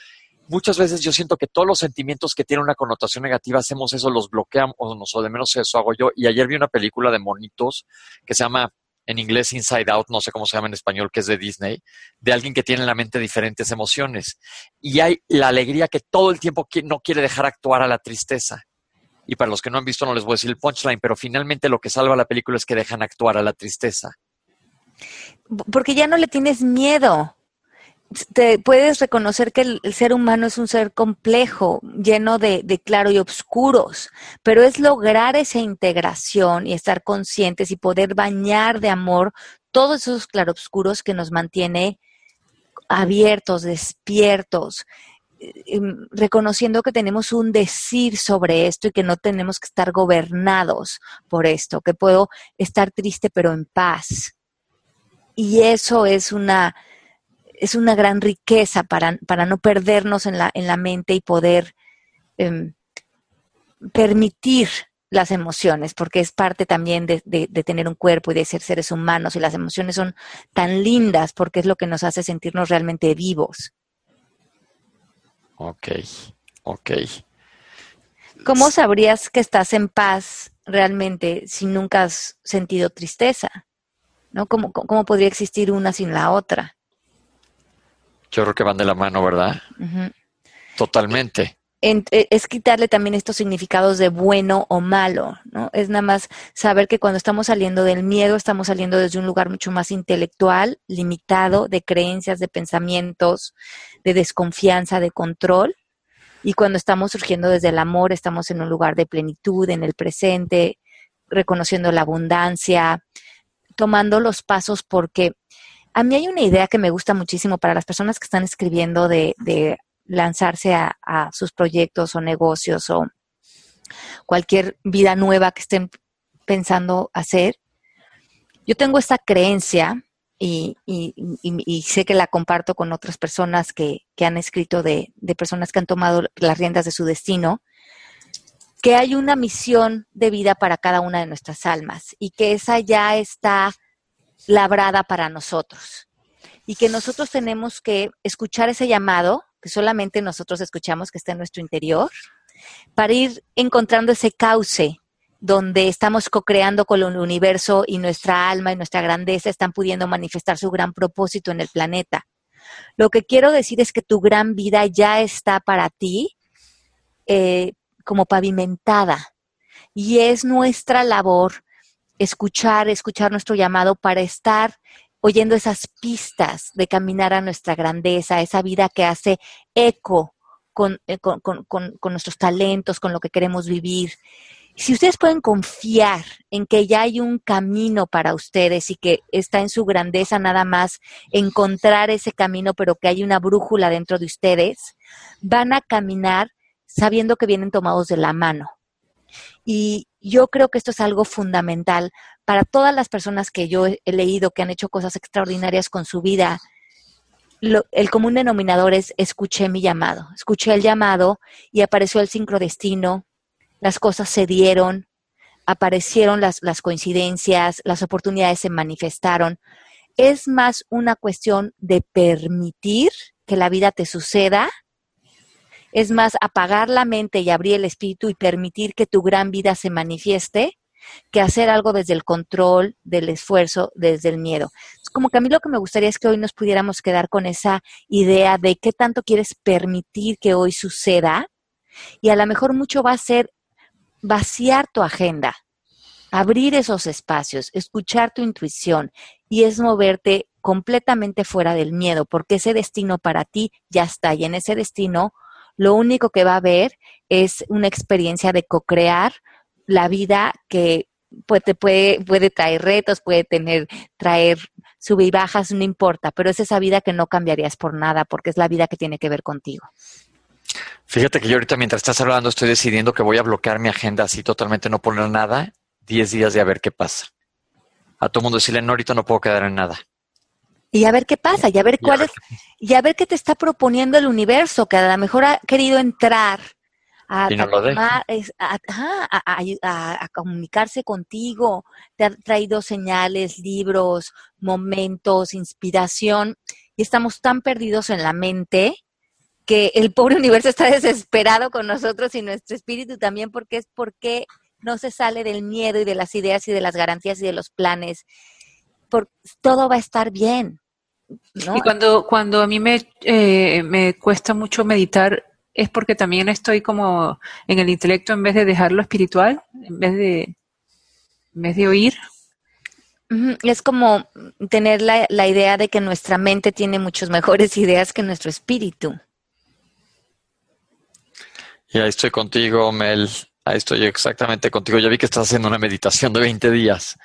muchas veces yo siento que todos los sentimientos que tienen una connotación negativa hacemos eso, los bloqueamos, o de menos eso hago yo. Y ayer vi una película de monitos que se llama en inglés Inside Out, no sé cómo se llama en español, que es de Disney, de alguien que tiene en la mente diferentes emociones. Y hay la alegría que todo el tiempo no quiere dejar actuar a la tristeza. Y para los que no han visto no les voy a decir el punchline, pero finalmente lo que salva la película es que dejan actuar a la tristeza. Porque ya no le tienes miedo te puedes reconocer que el, ser humano es un ser complejo, lleno de, de, claro y oscuros, pero es lograr esa integración y estar conscientes y poder bañar de amor todos esos claroscuros que nos mantiene abiertos, despiertos, em, reconociendo que tenemos un decir sobre esto y que no tenemos que estar gobernados por esto, que puedo estar triste pero en paz. Y eso es una es una gran riqueza para, para no perdernos en la, en la mente y poder em, permitir las emociones, porque es parte también de, de, tener un cuerpo y de ser seres humanos, y las emociones son tan lindas porque es lo que nos hace sentirnos realmente vivos. Ok, ok. ¿Cómo sabrías que estás en paz realmente si nunca has sentido tristeza? ¿No? ¿Cómo, cómo podría existir una sin la otra? Yo creo que van de la mano, ¿verdad? Totalmente. Eh, es quitarle también estos significados de bueno o malo, ¿no? Es nada más saber que cuando estamos saliendo del miedo, estamos saliendo desde un lugar mucho más intelectual, limitado, de creencias, de pensamientos, de desconfianza, de control. Y cuando estamos surgiendo desde el amor, estamos en un lugar de plenitud, en el presente, reconociendo la abundancia, tomando los pasos porque a mí hay una idea que me gusta muchísimo para las personas que están escribiendo de, lanzarse a, sus proyectos o negocios o cualquier vida nueva que estén pensando hacer. Yo tengo esta creencia y, sé que la comparto con otras personas que, han escrito de, de, personas que han tomado las riendas de su destino, que hay una misión de vida para cada una de nuestras almas y que esa ya está labrada para nosotros y que nosotros tenemos que escuchar ese llamado que solamente nosotros escuchamos que está en nuestro interior para ir encontrando ese cauce donde estamos co-creando con el universo y nuestra alma y nuestra grandeza están pudiendo manifestar su gran propósito en el planeta. Lo que quiero decir es que tu gran vida ya está para ti eh, como pavimentada y es nuestra labor escuchar, escuchar nuestro llamado para estar oyendo esas pistas de caminar a nuestra grandeza, esa vida que hace eco con, eh, con, con, nuestros talentos, con lo que queremos vivir. Si ustedes pueden confiar en que ya hay un camino para ustedes y que está en su grandeza nada más encontrar ese camino, pero que hay una brújula dentro de ustedes, van a caminar sabiendo que vienen tomados de la mano. Y yo creo que esto es algo fundamental para todas las personas que yo he leído que han hecho cosas extraordinarias con su vida. el común denominador es escuché mi llamado, escuché el llamado y apareció el sincrodestino, las cosas se dieron, aparecieron las, las coincidencias, las oportunidades se manifestaron. Es más una cuestión de permitir que la vida te suceda es más apagar la mente y abrir el espíritu y permitir que tu gran vida se manifieste que hacer algo desde el control, del esfuerzo, desde el miedo. Como que a mí lo que me gustaría es que hoy nos pudiéramos quedar con esa idea de qué tanto quieres permitir que hoy suceda y a lo mejor mucho va a ser vaciar tu agenda. abrir esos espacios, escuchar tu intuición y es moverte completamente fuera del miedo, porque ese destino para ti ya está y en ese destino lo único que va a haber es una experiencia de co-crear la vida que puede, puede, puede traer retos, puede tener, traer sube y bajas, no importa, pero es esa vida que no cambiarías por nada, porque es la vida que tiene que ver contigo. Fíjate que yo ahorita mientras estás hablando estoy decidiendo que voy a bloquear mi agenda así totalmente, no poner nada, 10 días de a ver qué pasa. A todo mundo decirle, no, ahorita no puedo quedar en nada. Y a ver qué pasa, y a ver cuál es, y a ver qué te está proponiendo el universo, que a lo mejor ha querido entrar a, a, comunicarse contigo, te ha traído señales, libros, momentos, inspiración, y estamos tan perdidos en la mente que el pobre universo está desesperado con nosotros y nuestro espíritu también, porque es porque no se sale del miedo y de las ideas y de las garantías y de los planes. Por, todo va a estar bien. Y cuando, cuando a mí me, eh, me cuesta mucho meditar, es porque también estoy como en el intelecto en vez de dejarlo espiritual, en vez de, en vez de oír. Es como tener la, la idea de que nuestra mente tiene muchas mejores ideas que nuestro espíritu. Y ahí estoy contigo, Mel. Ahí estoy exactamente contigo. Ya vi que estás haciendo una meditación de 20 días.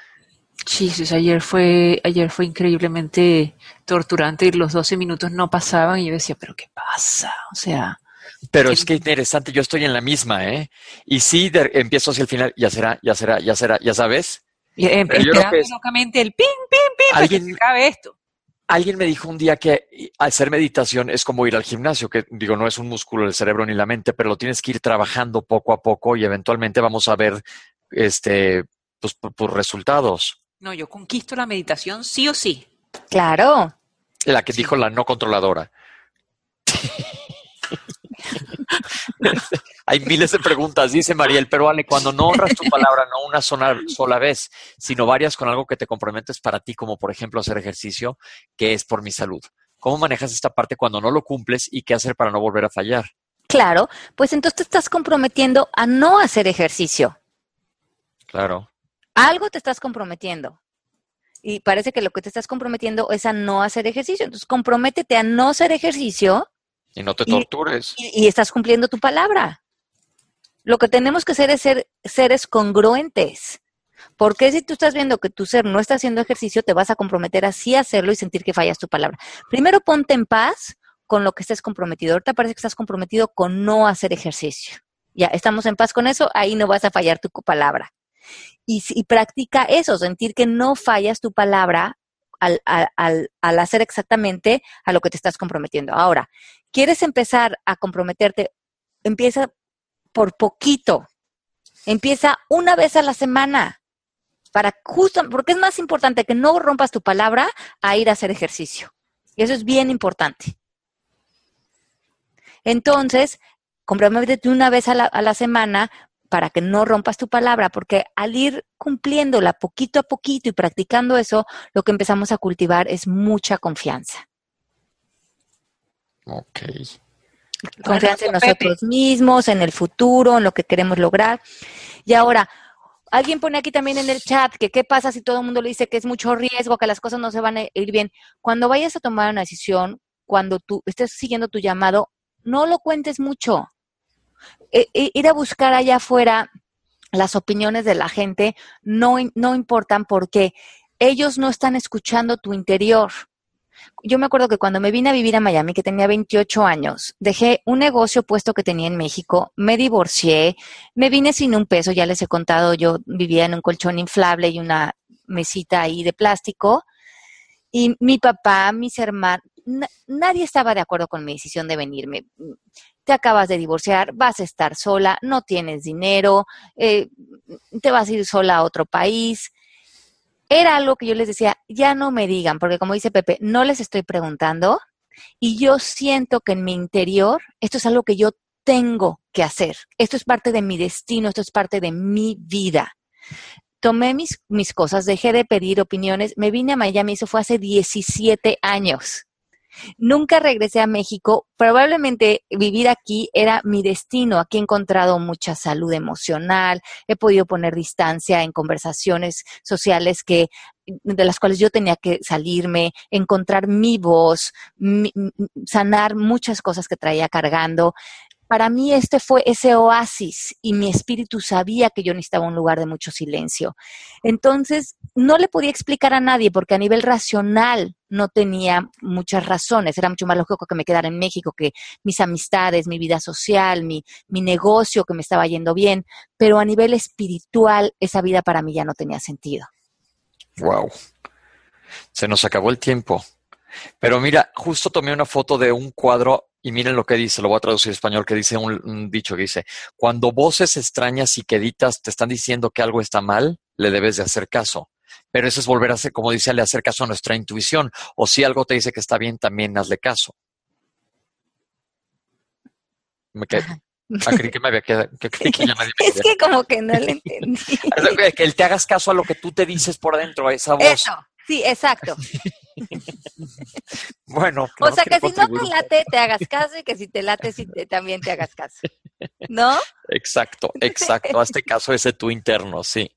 Sí, ayer fue, ayer fue increíblemente torturante y los 12 minutos no pasaban y yo decía, pero ¿qué pasa? O sea... Pero es que interesante, yo estoy en la misma, ¿eh? Y sí, empiezo hacia el final, ya será, ya será, ya será, ya sabes. Y, em, locamente el ping, ping, ping, alguien, que se acabe esto. Alguien me dijo un día que hacer meditación es como ir al gimnasio, que digo, no es un músculo del cerebro ni la mente, pero lo tienes que ir trabajando poco a poco y eventualmente vamos a ver este pues, pues resultados. No, yo conquisto la meditación sí o sí. Claro. La que dijo la no controladora. Hay miles de preguntas, dice Mariel, pero Ale, cuando no honras tu palabra, no una sola, sola vez, sino varias con algo que te comprometes para ti, como por ejemplo hacer ejercicio, que es por mi salud. ¿Cómo manejas esta parte cuando no lo cumples y qué hacer para no volver a fallar? Claro, pues entonces te estás comprometiendo a no hacer ejercicio. Claro. Algo te estás comprometiendo. Y parece que lo que te estás comprometiendo es a no hacer ejercicio. Entonces, comprométete a no hacer ejercicio. Y no te tortures. Y, estás cumpliendo tu palabra. Lo que tenemos que hacer es ser seres congruentes. Porque si tú estás viendo que tu ser no está haciendo ejercicio, te vas a comprometer así a hacerlo y sentir que fallas tu palabra. Primero ponte en paz con lo que estés comprometido. Ahorita parece que estás comprometido con no hacer ejercicio. Ya, estamos en paz con eso, ahí no vas a fallar tu palabra. Y, practica eso, sentir que no fallas tu palabra al, al, al, hacer exactamente a lo que te estás comprometiendo. Ahora, ¿quieres empezar a comprometerte? Empieza por poquito. Empieza una vez a la semana. Para justo, porque es más importante que no rompas tu palabra a ir a hacer ejercicio. Y eso es bien importante. Entonces, comprométete una vez a la, a la semana para que no rompas tu palabra, porque al ir cumpliéndola poquito a poquito y practicando eso, lo que empezamos a cultivar es mucha confianza. Ok. Confianza en nosotros mismos, en el futuro, en lo que queremos lograr. Y ahora, alguien pone aquí también en el chat que qué pasa si todo el mundo le dice que es mucho riesgo, que las cosas no se van a ir bien. Cuando vayas a tomar una decisión, cuando tú estés siguiendo tu llamado, no lo cuentes mucho e, e, ir a buscar allá afuera las opiniones de la gente no, no importan porque ellos no están escuchando tu interior. Yo me acuerdo que cuando me vine a vivir a Miami, que tenía 28 años, dejé un negocio puesto que tenía en México, me divorcié, me vine sin un peso, ya les he contado, yo vivía en un colchón inflable y una mesita ahí de plástico. Y mi papá, mis hermanos, nadie estaba de acuerdo con mi decisión de venirme te acabas de divorciar, vas a estar sola, no tienes dinero, eh, te vas a ir sola a otro país. Era algo que yo les decía, ya no me digan, porque como dice Pepe, no les estoy preguntando y yo siento que en mi interior esto es algo que yo tengo que hacer. Esto es parte de mi destino, esto es parte de mi vida. Tomé mis, mis cosas, dejé de pedir opiniones, me vine a Miami, eso fue hace 17 años. Nunca regresé a México. Probablemente vivir aquí era mi destino. Aquí he encontrado mucha salud emocional, he podido poner distancia en conversaciones sociales que de las cuales yo tenía que salirme, encontrar mi voz, sanar muchas cosas que traía cargando para mí este fue ese oasis y mi espíritu sabía que yo necesitaba un lugar de mucho silencio. Entonces, no le podía explicar a nadie porque a nivel racional no tenía muchas razones. Era mucho más lógico que me quedara en México, que mis amistades, mi vida social, mi, mi negocio que me estaba yendo bien. Pero a nivel espiritual, esa vida para mí ya no tenía sentido. Wow. Se nos acabó el tiempo. Pero mira, justo tomé una foto de un cuadro y miren lo que dice, lo voy a traducir en español, que dice un, dicho que dice, cuando voces extrañas y queditas te están diciendo que algo está mal, le debes de hacer caso. Pero eso es volver a hacer, como dice, le hacer caso a nuestra intuición. O si algo te dice que está bien, también hazle caso. Me quedé, ah, creí que me había quedado. Que, ya es que como que no le entendí. que él te hagas caso a lo que tú te dices por dentro, a esa voz. Eso. Sí, exacto. bueno. O sea, que si no te late, te hagas caso y que si te late, si también te hagas caso. ¿No? Exacto, exacto. Hazte caso ese tu interno, sí.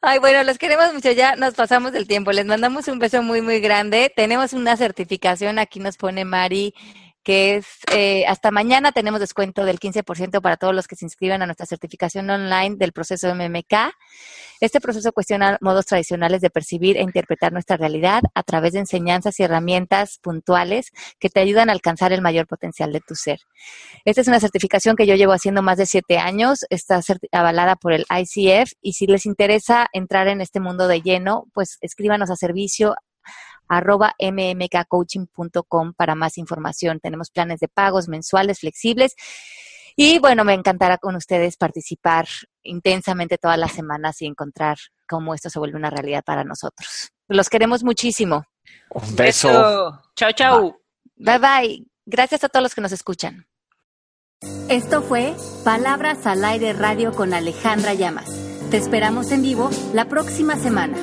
Ay, bueno, los queremos mucho. Ya nos pasamos del tiempo. Les mandamos un beso muy, muy grande. Tenemos una certificación. Aquí nos pone Mari que es eh, hasta mañana tenemos descuento del 15% para todos los que se inscriban a nuestra certificación online del proceso MMK. Este proceso cuestiona modos tradicionales de percibir e interpretar nuestra realidad a través de enseñanzas y herramientas puntuales que te ayudan a alcanzar el mayor potencial de tu ser. Esta es una certificación que yo llevo haciendo más de siete años, está avalada por el ICF y si les interesa entrar en este mundo de lleno, pues escríbanos a servicio arroba mmkcoaching.com para más información. Tenemos planes de pagos mensuales flexibles. Y bueno, me encantará con ustedes participar intensamente todas las semanas y encontrar cómo esto se vuelve una realidad para nosotros. Los queremos muchísimo. Un beso. Chao, chao. Bye bye. Gracias a todos los que nos escuchan. Esto fue Palabras al Aire Radio con Alejandra Llamas. Te esperamos en vivo la próxima semana.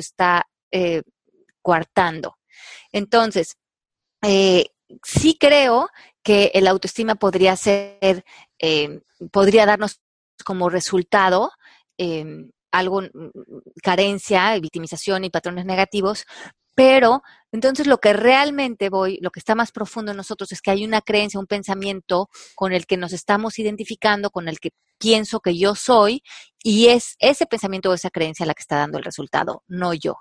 Está eh, coartando. Entonces, eh, sí creo que el autoestima podría ser, eh, podría darnos como resultado eh, algo, mm, carencia, victimización y patrones negativos, pero entonces lo que realmente voy, lo que está más profundo en nosotros es que hay una creencia, un pensamiento con el que nos estamos identificando, con el que pienso que yo soy, y es ese pensamiento o esa creencia la que está dando el resultado, no yo.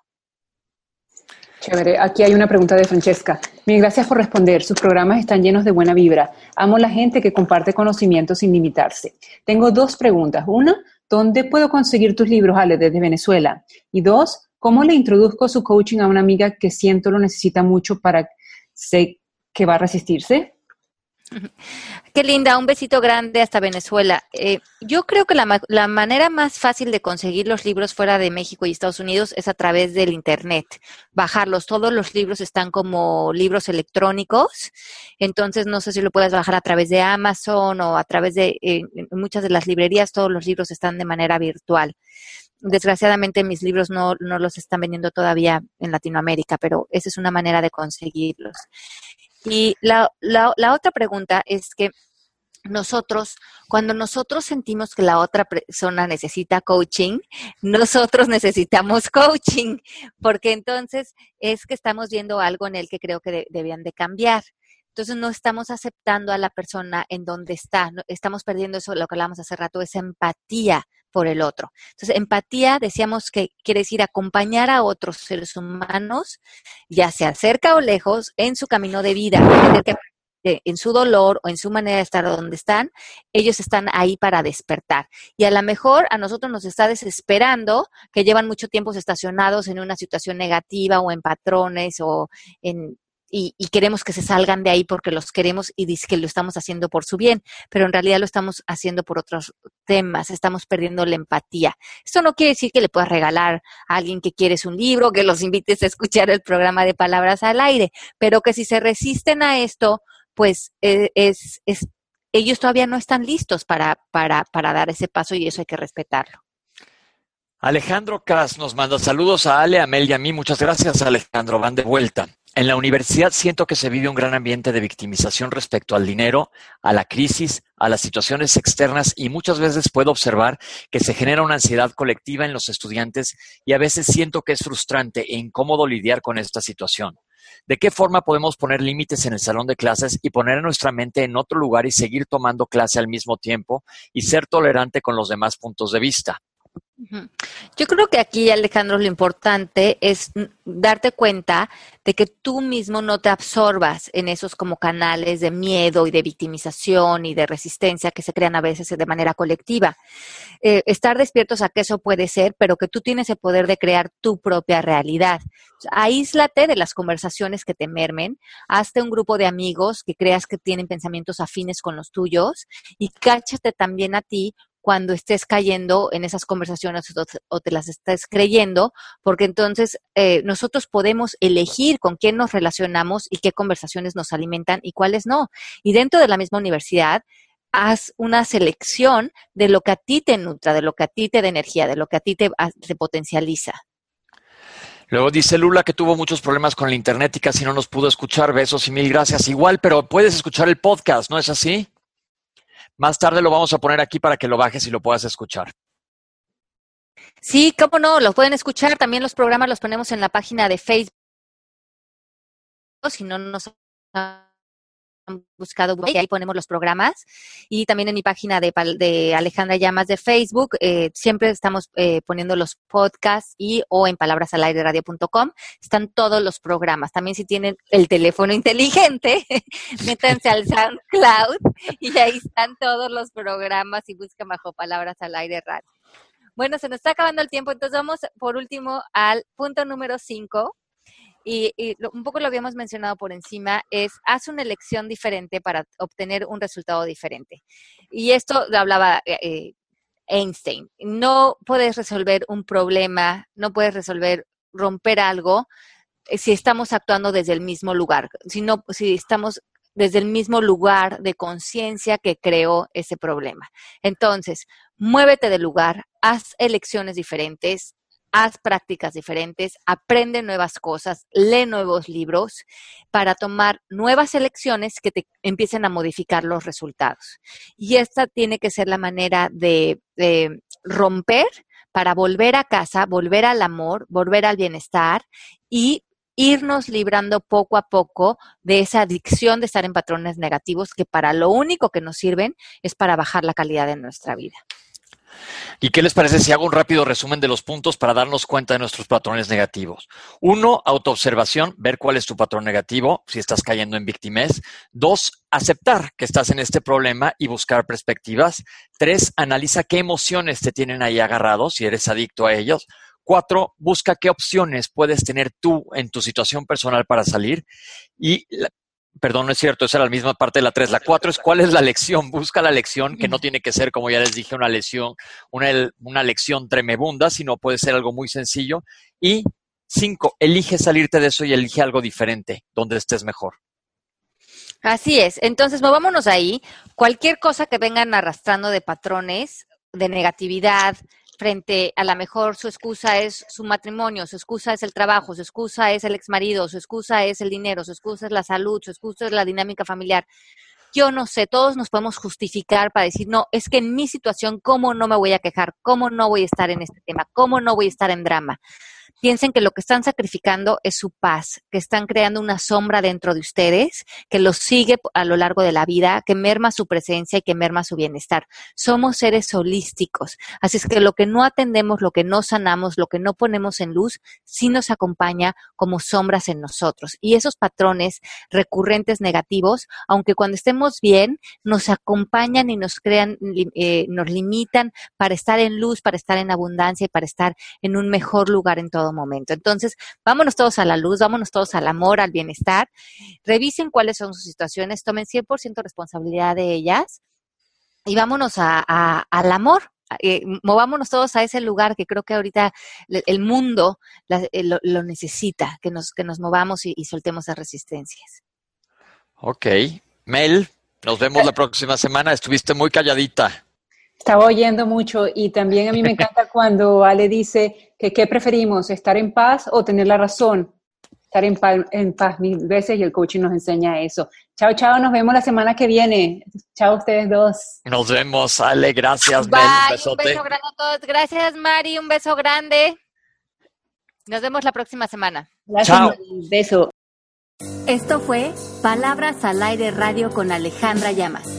Chévere. Aquí hay una pregunta de Francesca. Mil gracias por responder. Sus programas están llenos de buena vibra. Amo la gente que comparte conocimientos sin limitarse. Tengo dos preguntas. Una, ¿dónde puedo conseguir tus libros, Ale, desde Venezuela? Y dos, ¿cómo le introduzco su coaching a una amiga que siento lo necesita mucho para sé que va a resistirse? Qué linda, un besito grande hasta Venezuela. Eh, yo creo que la, la, manera más fácil de conseguir los libros fuera de México y Estados Unidos es a través del Internet, bajarlos. Todos los libros están como libros electrónicos, entonces no sé si lo puedes bajar a través de Amazon o a través de eh, muchas de las librerías, todos los libros están de manera virtual. Desgraciadamente mis libros no, no los están vendiendo todavía en Latinoamérica, pero esa es una manera de conseguirlos. Y la, la, la otra pregunta es que nosotros, cuando nosotros sentimos que la otra persona necesita coaching, nosotros necesitamos coaching, porque entonces es que estamos viendo algo en el que creo que de, debían de cambiar. Entonces no estamos aceptando a la persona en donde está, estamos perdiendo eso, lo que hablamos hace rato, esa empatía por el otro. Entonces, empatía, decíamos que quiere decir acompañar a otros seres humanos, ya sea cerca o lejos, en su camino de vida, en su dolor o en su manera de estar donde están, ellos están ahí para despertar. Y a lo mejor a nosotros nos está desesperando que llevan mucho tiempo estacionados en una situación negativa o en patrones o en y, y, queremos que se salgan de ahí porque los queremos y dice que lo estamos haciendo por su bien, pero en realidad lo estamos haciendo por otros temas, estamos perdiendo la empatía. Esto no quiere decir que le puedas regalar a alguien que quieres un libro, que los invites a escuchar el programa de Palabras al Aire, pero que si se resisten a esto, pues eh, es, es, ellos todavía no están listos para, para, para dar ese paso y eso hay que respetarlo. Alejandro Cas nos manda saludos a Ale, a Mel y a mí. Muchas gracias, Alejandro. Van de vuelta. En la universidad siento que se vive un gran ambiente de victimización respecto al dinero, a la crisis, a las situaciones externas y muchas veces puedo observar que se genera una ansiedad colectiva en los estudiantes y a veces siento que es frustrante e incómodo lidiar con esta situación. ¿De qué forma podemos poner límites en el salón de clases y poner nuestra mente en otro lugar y seguir tomando clase al mismo tiempo y ser tolerante con los demás puntos de vista? Yo creo que aquí, Alejandro, lo importante es darte cuenta de que tú mismo no te absorbas en esos como canales de miedo y de victimización y de resistencia que se crean a veces de manera colectiva. Eh, estar despiertos a que eso puede ser, pero que tú tienes el poder de crear tu propia realidad. Aíslate de las conversaciones que te mermen, hazte un grupo de amigos que creas que tienen pensamientos afines con los tuyos y cáchate también a ti cuando estés cayendo en esas conversaciones o te las estés creyendo, porque entonces eh, nosotros podemos elegir con quién nos relacionamos y qué conversaciones nos alimentan y cuáles no. Y dentro de la misma universidad, haz una selección de lo que a ti te nutra, de lo que a ti te da energía, de lo que a ti te, te potencializa. Luego dice Lula que tuvo muchos problemas con el internet y casi no nos pudo escuchar. Besos y mil gracias. Igual, pero puedes escuchar el podcast, ¿no es así? Más tarde lo vamos a poner aquí para que lo bajes y lo puedas escuchar. Sí, cómo no, lo pueden escuchar. También los programas los ponemos en la página de Facebook. Si no nos buscado y ahí ponemos los programas. Y también en mi página de, de Alejandra Llamas de Facebook eh, siempre estamos eh, poniendo los podcasts y o en palabrasalaireradio.com están todos los programas. También si tienen el teléfono inteligente métanse al SoundCloud y ahí están todos los programas y buscan bajo Palabras al Aire Radio. Bueno, se nos está acabando el tiempo, entonces vamos por último al punto número 5, y, y lo, un poco lo habíamos mencionado por encima, es haz una elección diferente para obtener un resultado diferente. Y esto lo hablaba eh, Einstein. No puedes resolver un problema, no puedes resolver, romper algo eh, si estamos actuando desde el mismo lugar, si, no, si estamos desde el mismo lugar de conciencia que creó ese problema. Entonces, muévete del lugar, haz elecciones diferentes, haz prácticas diferentes, aprende nuevas cosas, lee nuevos libros para tomar nuevas elecciones que te empiecen a modificar los resultados. Y esta tiene que ser la manera de, de romper para volver a casa, volver al amor, volver al bienestar y irnos librando poco a poco de esa adicción de estar en patrones negativos que para lo único que nos sirven es para bajar la calidad de nuestra vida. ¿Y qué les parece si hago un rápido resumen de los puntos para darnos cuenta de nuestros patrones negativos? Uno, autoobservación, ver cuál es tu patrón negativo, si estás cayendo en víctimas. Dos, aceptar que estás en este problema y buscar perspectivas. Tres, analiza qué emociones te tienen ahí agarrados, si eres adicto a ellos. Cuatro, busca qué opciones puedes tener tú en tu situación personal para salir. Y perdón, no es cierto, esa era la misma parte de la tres. La cuatro es cuál es la lección. Busca la lección, que no tiene que ser, como ya les dije, una lección, una, una lección tremebunda, sino puede ser algo muy sencillo. Y cinco, elige salirte de eso y elige algo diferente, donde estés mejor. Así es. Entonces, movámonos ahí. Cualquier cosa que vengan arrastrando de patrones, de negatividad, frente a la mejor su excusa es su matrimonio, su excusa es el trabajo, su excusa es el exmarido, su excusa es el dinero, su excusa es la salud, su excusa es la dinámica familiar. Yo no sé, todos nos podemos justificar para decir, no, es que en mi situación, ¿cómo no me voy a quejar? ¿Cómo no voy a estar en este tema? ¿Cómo no voy a estar en drama? Piensen que lo que están sacrificando es su paz, que están creando una sombra dentro de ustedes, que los sigue a lo largo de la vida, que merma su presencia y que merma su bienestar. Somos seres holísticos, así es que lo que no atendemos, lo que no sanamos, lo que no ponemos en luz, sí nos acompaña como sombras en nosotros. Y esos patrones recurrentes negativos, aunque cuando estemos bien, nos acompañan y nos crean, eh, nos limitan para estar en luz, para estar en abundancia y para estar en un mejor lugar en todo momento. Entonces, vámonos todos a la luz, vámonos todos al amor, al bienestar, revisen cuáles son sus situaciones, tomen 100% responsabilidad de ellas y vámonos al amor, eh, movámonos todos a ese lugar que creo que ahorita el mundo eh, lo, necesita, que nos, que nos movamos y, y soltemos las resistencias. Ok. Mel, nos vemos la próxima semana. Estuviste muy calladita. Estaba oyendo mucho y también a mí me encanta cuando Ale dice que qué preferimos, estar en paz o tener la razón. Estar en paz, en paz mil veces y el coaching nos enseña eso. Chao, chao, nos vemos la semana que viene. Chao ustedes dos. Nos vemos, Ale, gracias, Bye, un, besote. un beso grande a todos. Gracias, Mari, un beso grande. Nos vemos la próxima semana. Gracias, chao. Beso. Esto fue Palabras al Aire Radio con Alejandra Llamas.